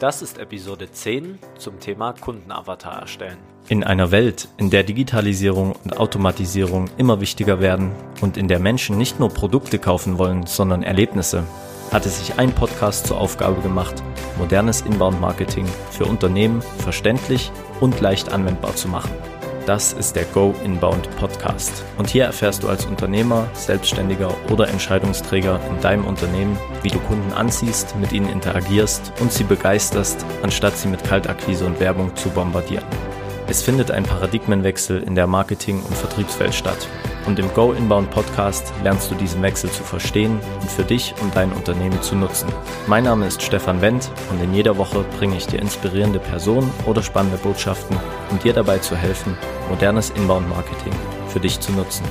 Das ist Episode 10 zum Thema Kundenavatar erstellen. In einer Welt, in der Digitalisierung und Automatisierung immer wichtiger werden und in der Menschen nicht nur Produkte kaufen wollen, sondern Erlebnisse, hat es sich ein Podcast zur Aufgabe gemacht, modernes Inbound-Marketing für Unternehmen verständlich und leicht anwendbar zu machen. Das ist der Go Inbound Podcast. Und hier erfährst du als Unternehmer, Selbstständiger oder Entscheidungsträger in deinem Unternehmen, wie du Kunden anziehst, mit ihnen interagierst und sie begeisterst, anstatt sie mit Kaltakquise und Werbung zu bombardieren. Es findet ein Paradigmenwechsel in der Marketing- und Vertriebswelt statt. Und im Go Inbound Podcast lernst du diesen Wechsel zu verstehen und für dich und dein Unternehmen zu nutzen. Mein Name ist Stefan Wendt und in jeder Woche bringe ich dir inspirierende Personen oder spannende Botschaften, um dir dabei zu helfen, modernes Inbound Marketing für dich zu nutzen.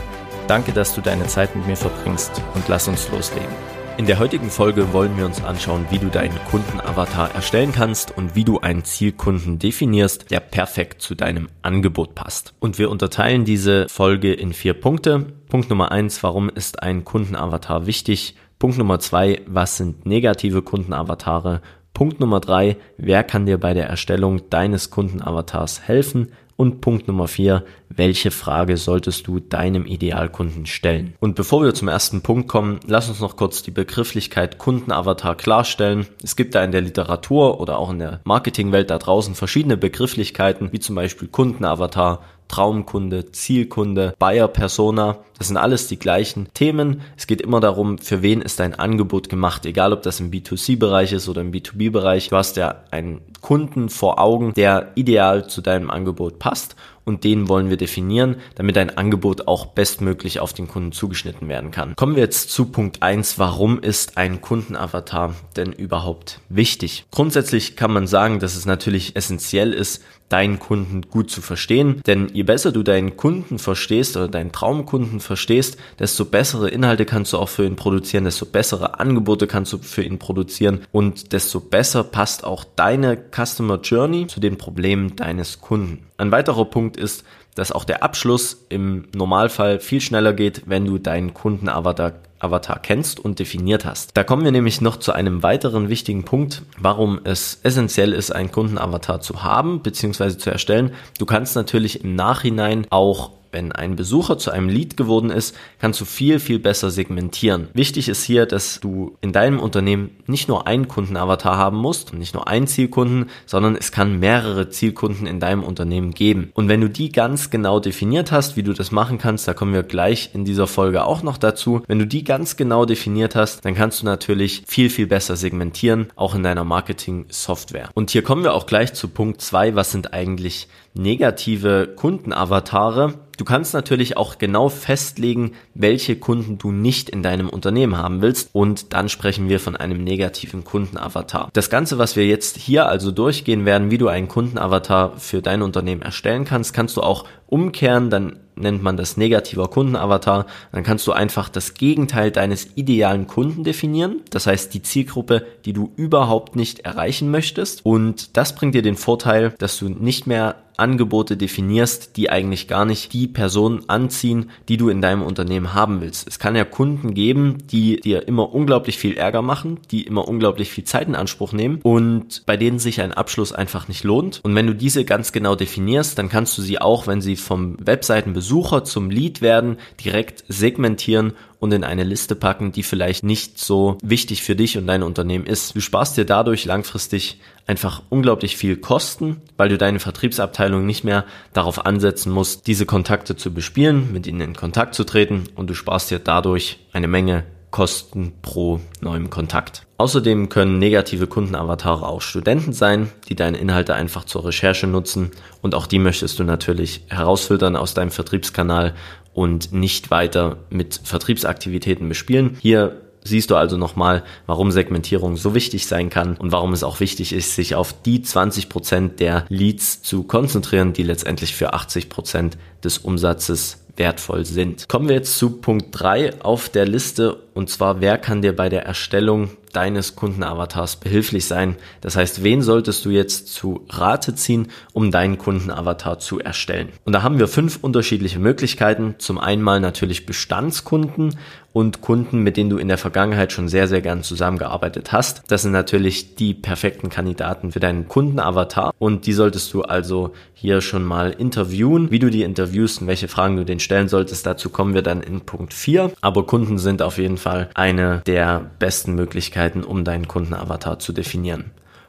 Danke, dass du deine Zeit mit mir verbringst und lass uns loslegen. In der heutigen Folge wollen wir uns anschauen, wie du deinen Kundenavatar erstellen kannst und wie du einen Zielkunden definierst, der perfekt zu deinem Angebot passt. Und wir unterteilen diese Folge in vier Punkte. Punkt Nummer eins, warum ist ein Kundenavatar wichtig? Punkt Nummer zwei, was sind negative Kundenavatare? Punkt Nummer drei, wer kann dir bei der Erstellung deines Kundenavatars helfen? Und Punkt Nummer vier, welche Frage solltest du deinem Idealkunden stellen? Und bevor wir zum ersten Punkt kommen, lass uns noch kurz die Begrifflichkeit Kundenavatar klarstellen. Es gibt da in der Literatur oder auch in der Marketingwelt da draußen verschiedene Begrifflichkeiten, wie zum Beispiel Kundenavatar, Traumkunde, Zielkunde, Buyer Persona. Das sind alles die gleichen Themen. Es geht immer darum, für wen ist dein Angebot gemacht, egal ob das im B2C-Bereich ist oder im B2B-Bereich. Du hast ja einen Kunden vor Augen, der ideal zu deinem Angebot passt und den wollen wir definieren, damit dein Angebot auch bestmöglich auf den Kunden zugeschnitten werden kann. Kommen wir jetzt zu Punkt eins: Warum ist ein Kundenavatar denn überhaupt wichtig? Grundsätzlich kann man sagen, dass es natürlich essentiell ist, deinen Kunden gut zu verstehen. Denn je besser du deinen Kunden verstehst oder deinen Traumkunden verstehst, desto bessere Inhalte kannst du auch für ihn produzieren, desto bessere Angebote kannst du für ihn produzieren und desto besser passt auch deine Customer Journey zu den Problemen deines Kunden. Ein weiterer Punkt ist, dass auch der Abschluss im Normalfall viel schneller geht, wenn du deinen Kundenavatar Avatar kennst und definiert hast. Da kommen wir nämlich noch zu einem weiteren wichtigen Punkt, warum es essentiell ist, einen Kundenavatar zu haben bzw. zu erstellen. Du kannst natürlich im Nachhinein auch wenn ein Besucher zu einem Lead geworden ist, kannst du viel, viel besser segmentieren. Wichtig ist hier, dass du in deinem Unternehmen nicht nur einen Kundenavatar haben musst nicht nur einen Zielkunden, sondern es kann mehrere Zielkunden in deinem Unternehmen geben. Und wenn du die ganz genau definiert hast, wie du das machen kannst, da kommen wir gleich in dieser Folge auch noch dazu. Wenn du die ganz genau definiert hast, dann kannst du natürlich viel, viel besser segmentieren, auch in deiner Marketing-Software. Und hier kommen wir auch gleich zu Punkt zwei. Was sind eigentlich negative Kundenavatare? Du kannst natürlich auch genau festlegen, welche Kunden du nicht in deinem Unternehmen haben willst und dann sprechen wir von einem negativen Kundenavatar. Das Ganze, was wir jetzt hier also durchgehen werden, wie du einen Kundenavatar für dein Unternehmen erstellen kannst, kannst du auch umkehren, dann nennt man das negativer Kundenavatar. Dann kannst du einfach das Gegenteil deines idealen Kunden definieren. Das heißt, die Zielgruppe, die du überhaupt nicht erreichen möchtest. Und das bringt dir den Vorteil, dass du nicht mehr Angebote definierst, die eigentlich gar nicht die Person anziehen, die du in deinem Unternehmen haben willst. Es kann ja Kunden geben, die dir immer unglaublich viel Ärger machen, die immer unglaublich viel Zeit in Anspruch nehmen und bei denen sich ein Abschluss einfach nicht lohnt. Und wenn du diese ganz genau definierst, dann kannst du sie auch, wenn sie vom Webseitenbesucher zum Lead werden, direkt segmentieren und in eine Liste packen, die vielleicht nicht so wichtig für dich und dein Unternehmen ist. Du sparst dir dadurch langfristig einfach unglaublich viel Kosten, weil du deine Vertriebsabteilung nicht mehr darauf ansetzen musst, diese Kontakte zu bespielen, mit ihnen in Kontakt zu treten und du sparst dir dadurch eine Menge Kosten pro neuem Kontakt. Außerdem können negative Kundenavatare auch Studenten sein, die deine Inhalte einfach zur Recherche nutzen und auch die möchtest du natürlich herausfiltern aus deinem Vertriebskanal und nicht weiter mit Vertriebsaktivitäten bespielen. Hier siehst du also nochmal, warum Segmentierung so wichtig sein kann und warum es auch wichtig ist, sich auf die 20 Prozent der Leads zu konzentrieren, die letztendlich für 80 Prozent des Umsatzes wertvoll sind. Kommen wir jetzt zu Punkt 3 auf der Liste und zwar, wer kann dir bei der Erstellung deines Kundenavatars behilflich sein? Das heißt, wen solltest du jetzt zu Rate ziehen, um deinen Kundenavatar zu erstellen? Und da haben wir fünf unterschiedliche Möglichkeiten. Zum einen natürlich Bestandskunden und Kunden, mit denen du in der Vergangenheit schon sehr, sehr gern zusammengearbeitet hast. Das sind natürlich die perfekten Kandidaten für deinen Kundenavatar und die solltest du also hier schon mal interviewen. Wie du die interviewst und welche Fragen du denen stellen solltest, dazu kommen wir dann in Punkt 4. Aber Kunden sind auf jeden Fall eine der besten Möglichkeiten, um deinen Kundenavatar zu definieren.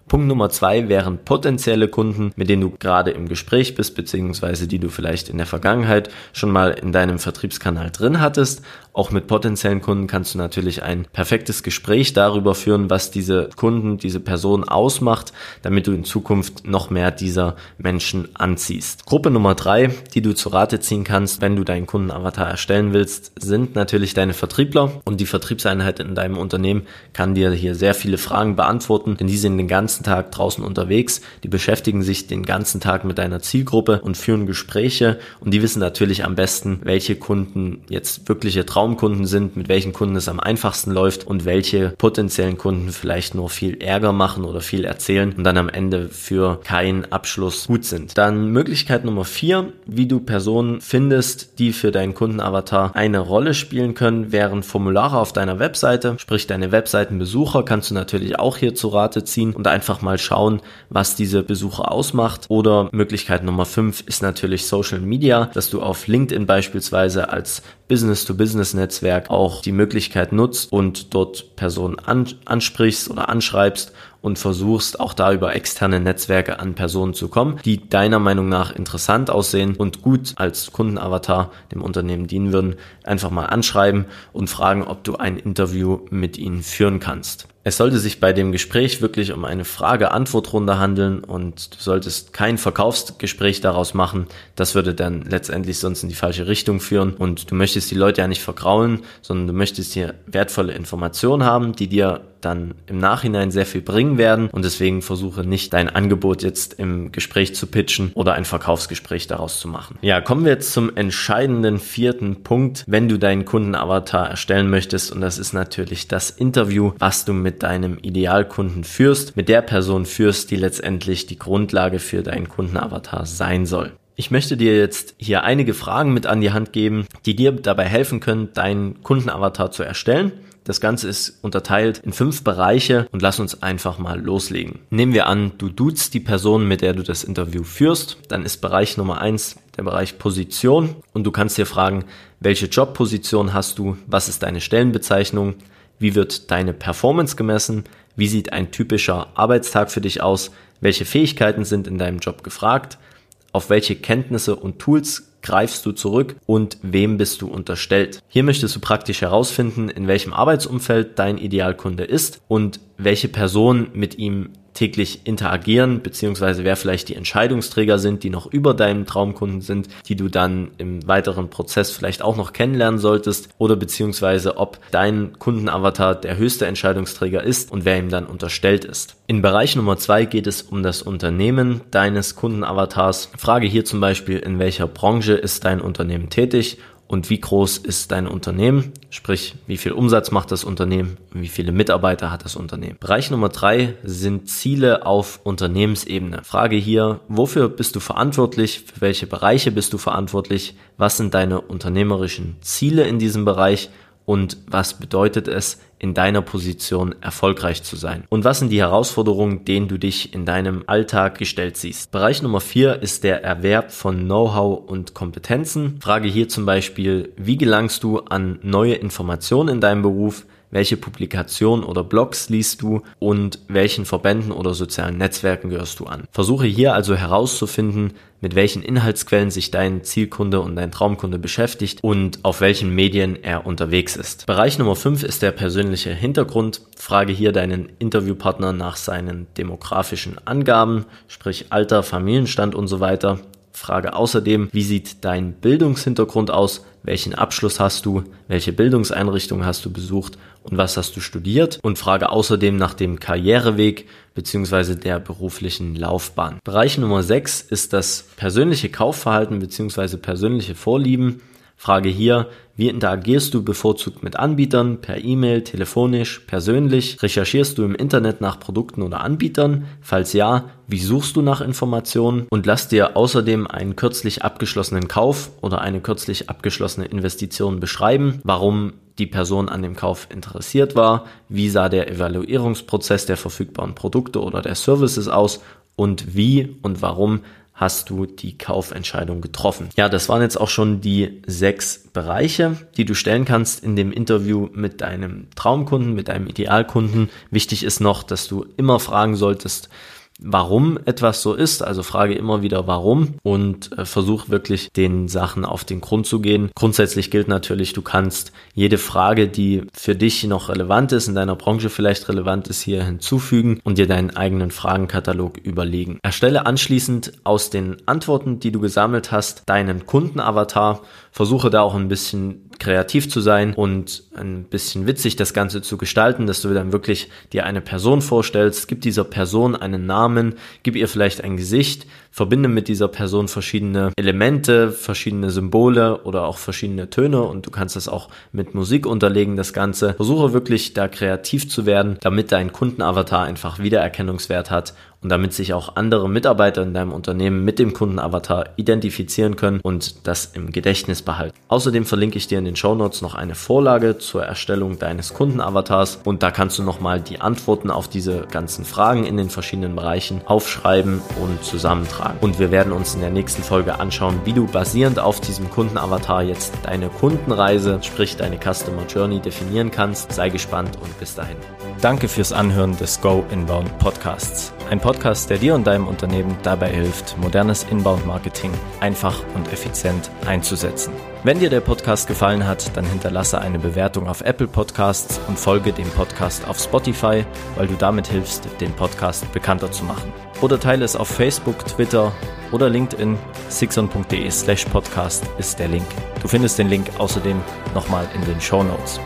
Punkt Nummer zwei wären potenzielle Kunden, mit denen du gerade im Gespräch bist, beziehungsweise die du vielleicht in der Vergangenheit schon mal in deinem Vertriebskanal drin hattest. Auch mit potenziellen Kunden kannst du natürlich ein perfektes Gespräch darüber führen, was diese Kunden, diese Person ausmacht, damit du in Zukunft noch mehr dieser Menschen anziehst. Gruppe Nummer drei, die du zu Rate ziehen kannst, wenn du deinen Kundenavatar erstellen willst, sind natürlich deine Vertriebler. Und die Vertriebseinheit in deinem Unternehmen kann dir hier sehr viele Fragen beantworten, denn die sind den ganzen Tag draußen unterwegs, die beschäftigen sich den ganzen Tag mit deiner Zielgruppe und führen Gespräche. Und die wissen natürlich am besten, welche Kunden jetzt wirkliche Traumkunden sind, mit welchen Kunden es am einfachsten läuft und welche potenziellen Kunden vielleicht nur viel Ärger machen oder viel erzählen und dann am Ende für keinen Abschluss gut sind. Dann Möglichkeit Nummer vier, wie du Personen findest, die für deinen Kundenavatar eine Rolle spielen können, wären Formulare auf deiner Webseite, sprich deine Webseitenbesucher kannst du natürlich auch hier zu Rate ziehen und einfach mal schauen, was diese Besucher ausmacht. Oder Möglichkeit Nummer fünf ist natürlich Social Media, dass du auf LinkedIn beispielsweise als Business-to-Business-Netzwerk auch die Möglichkeit nutzt und dort Personen ansprichst oder anschreibst und versuchst auch da über externe Netzwerke an Personen zu kommen, die deiner Meinung nach interessant aussehen und gut als Kundenavatar dem Unternehmen dienen würden, einfach mal anschreiben und fragen, ob du ein Interview mit ihnen führen kannst. Es sollte sich bei dem Gespräch wirklich um eine Frage-Antwort-Runde handeln und du solltest kein Verkaufsgespräch daraus machen. Das würde dann letztendlich sonst in die falsche Richtung führen und du möchtest die Leute ja nicht vergraulen, sondern du möchtest hier wertvolle Informationen haben, die dir dann im Nachhinein sehr viel bringen werden und deswegen versuche nicht dein Angebot jetzt im Gespräch zu pitchen oder ein Verkaufsgespräch daraus zu machen. Ja, kommen wir jetzt zum entscheidenden vierten Punkt, wenn du deinen Kundenavatar erstellen möchtest und das ist natürlich das Interview, was du mit deinem Idealkunden führst, mit der Person führst, die letztendlich die Grundlage für deinen Kundenavatar sein soll. Ich möchte dir jetzt hier einige Fragen mit an die Hand geben, die dir dabei helfen können, deinen Kundenavatar zu erstellen. Das Ganze ist unterteilt in fünf Bereiche und lass uns einfach mal loslegen. Nehmen wir an, du duzt die Person, mit der du das Interview führst. Dann ist Bereich Nummer eins der Bereich Position und du kannst dir fragen, welche Jobposition hast du? Was ist deine Stellenbezeichnung? Wie wird deine Performance gemessen? Wie sieht ein typischer Arbeitstag für dich aus? Welche Fähigkeiten sind in deinem Job gefragt? Auf welche Kenntnisse und Tools greifst du zurück und wem bist du unterstellt. Hier möchtest du praktisch herausfinden, in welchem Arbeitsumfeld dein Idealkunde ist und welche Person mit ihm täglich interagieren, beziehungsweise wer vielleicht die Entscheidungsträger sind, die noch über deinem Traumkunden sind, die du dann im weiteren Prozess vielleicht auch noch kennenlernen solltest, oder beziehungsweise ob dein Kundenavatar der höchste Entscheidungsträger ist und wer ihm dann unterstellt ist. In Bereich Nummer zwei geht es um das Unternehmen deines Kundenavatars. Frage hier zum Beispiel, in welcher Branche ist dein Unternehmen tätig und wie groß ist dein Unternehmen, sprich wie viel Umsatz macht das Unternehmen, wie viele Mitarbeiter hat das Unternehmen. Bereich Nummer drei sind Ziele auf Unternehmensebene. Frage hier, wofür bist du verantwortlich, für welche Bereiche bist du verantwortlich, was sind deine unternehmerischen Ziele in diesem Bereich und was bedeutet es, in deiner Position erfolgreich zu sein? Und was sind die Herausforderungen, denen du dich in deinem Alltag gestellt siehst? Bereich Nummer vier ist der Erwerb von Know-how und Kompetenzen. Frage hier zum Beispiel, wie gelangst du an neue Informationen in deinem Beruf? Welche Publikationen oder Blogs liest du und welchen Verbänden oder sozialen Netzwerken gehörst du an. Versuche hier also herauszufinden, mit welchen Inhaltsquellen sich dein Zielkunde und dein Traumkunde beschäftigt und auf welchen Medien er unterwegs ist. Bereich Nummer 5 ist der persönliche Hintergrund. Frage hier deinen Interviewpartner nach seinen demografischen Angaben, sprich Alter, Familienstand und so weiter. Frage außerdem, wie sieht dein Bildungshintergrund aus? Welchen Abschluss hast du? Welche Bildungseinrichtung hast du besucht? Und was hast du studiert? Und frage außerdem nach dem Karriereweg bzw. der beruflichen Laufbahn. Bereich Nummer 6 ist das persönliche Kaufverhalten bzw. persönliche Vorlieben. Frage hier, Wie interagierst du bevorzugt mit Anbietern, per E-Mail, telefonisch, persönlich? Recherchierst du im Internet nach Produkten oder Anbietern? Falls ja, wie suchst du nach Informationen? Und lass dir außerdem einen kürzlich abgeschlossenen Kauf oder eine kürzlich abgeschlossene Investition beschreiben, warum die Person an dem Kauf interessiert war, wie sah der Evaluierungsprozess der verfügbaren Produkte oder der Services aus und wie und warum hast du die Kaufentscheidung getroffen. Ja, das waren jetzt auch schon die sechs Bereiche, die du stellen kannst in dem Interview mit deinem Traumkunden, mit deinem Idealkunden. Wichtig ist noch, dass du immer fragen solltest, warum etwas so ist. Also frage immer wieder warum und äh, versuch wirklich den Sachen auf den Grund zu gehen. Grundsätzlich gilt natürlich, du kannst jede Frage, die für dich noch relevant ist, in deiner Branche vielleicht relevant ist, hier hinzufügen und dir deinen eigenen Fragenkatalog überlegen. Erstelle anschließend aus den Antworten, die du gesammelt hast, deinen Kundenavatar. Versuche da auch ein bisschen kreativ zu sein und ein bisschen witzig das Ganze zu gestalten, dass du dann wirklich dir eine Person vorstellst, gib dieser Person einen Namen, gib ihr vielleicht ein Gesicht, verbinde mit dieser Person verschiedene Elemente, verschiedene Symbole oder auch verschiedene Töne und du kannst das auch mit Musik unterlegen, das Ganze. Versuche wirklich da kreativ zu werden, damit dein Kundenavatar einfach Wiedererkennungswert hat und damit sich auch andere Mitarbeiter in deinem Unternehmen mit dem Kundenavatar identifizieren können und das im Gedächtnis behalten. Außerdem verlinke ich dir in den Show Notes noch eine Vorlage zur Erstellung deines Kundenavatars und da kannst du nochmal die Antworten auf diese ganzen Fragen in den verschiedenen Bereichen aufschreiben und zusammentragen. Und wir werden uns in der nächsten Folge anschauen, wie du basierend auf diesem Kundenavatar jetzt deine Kundenreise, sprich deine Customer Journey definieren kannst. Sei gespannt und bis dahin. Danke fürs Anhören des Go Inbound Podcasts. Ein Podcast, der dir und deinem Unternehmen dabei hilft, modernes Inbound-Marketing einfach und effizient einzusetzen. Wenn dir der Podcast gefallen hat, dann hinterlasse eine Bewertung auf Apple Podcasts und folge dem Podcast auf Spotify, weil du damit hilfst, den Podcast bekannter zu machen. Oder teile es auf Facebook, Twitter oder LinkedIn. sixon.de slash podcast ist der Link. Du findest den Link außerdem nochmal in den Show Notes.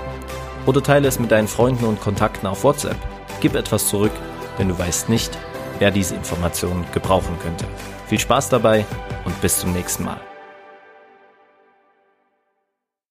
Oder teile es mit deinen Freunden und Kontakten auf WhatsApp. Gib etwas zurück, denn du weißt nicht, wer diese Informationen gebrauchen könnte. Viel Spaß dabei und bis zum nächsten Mal.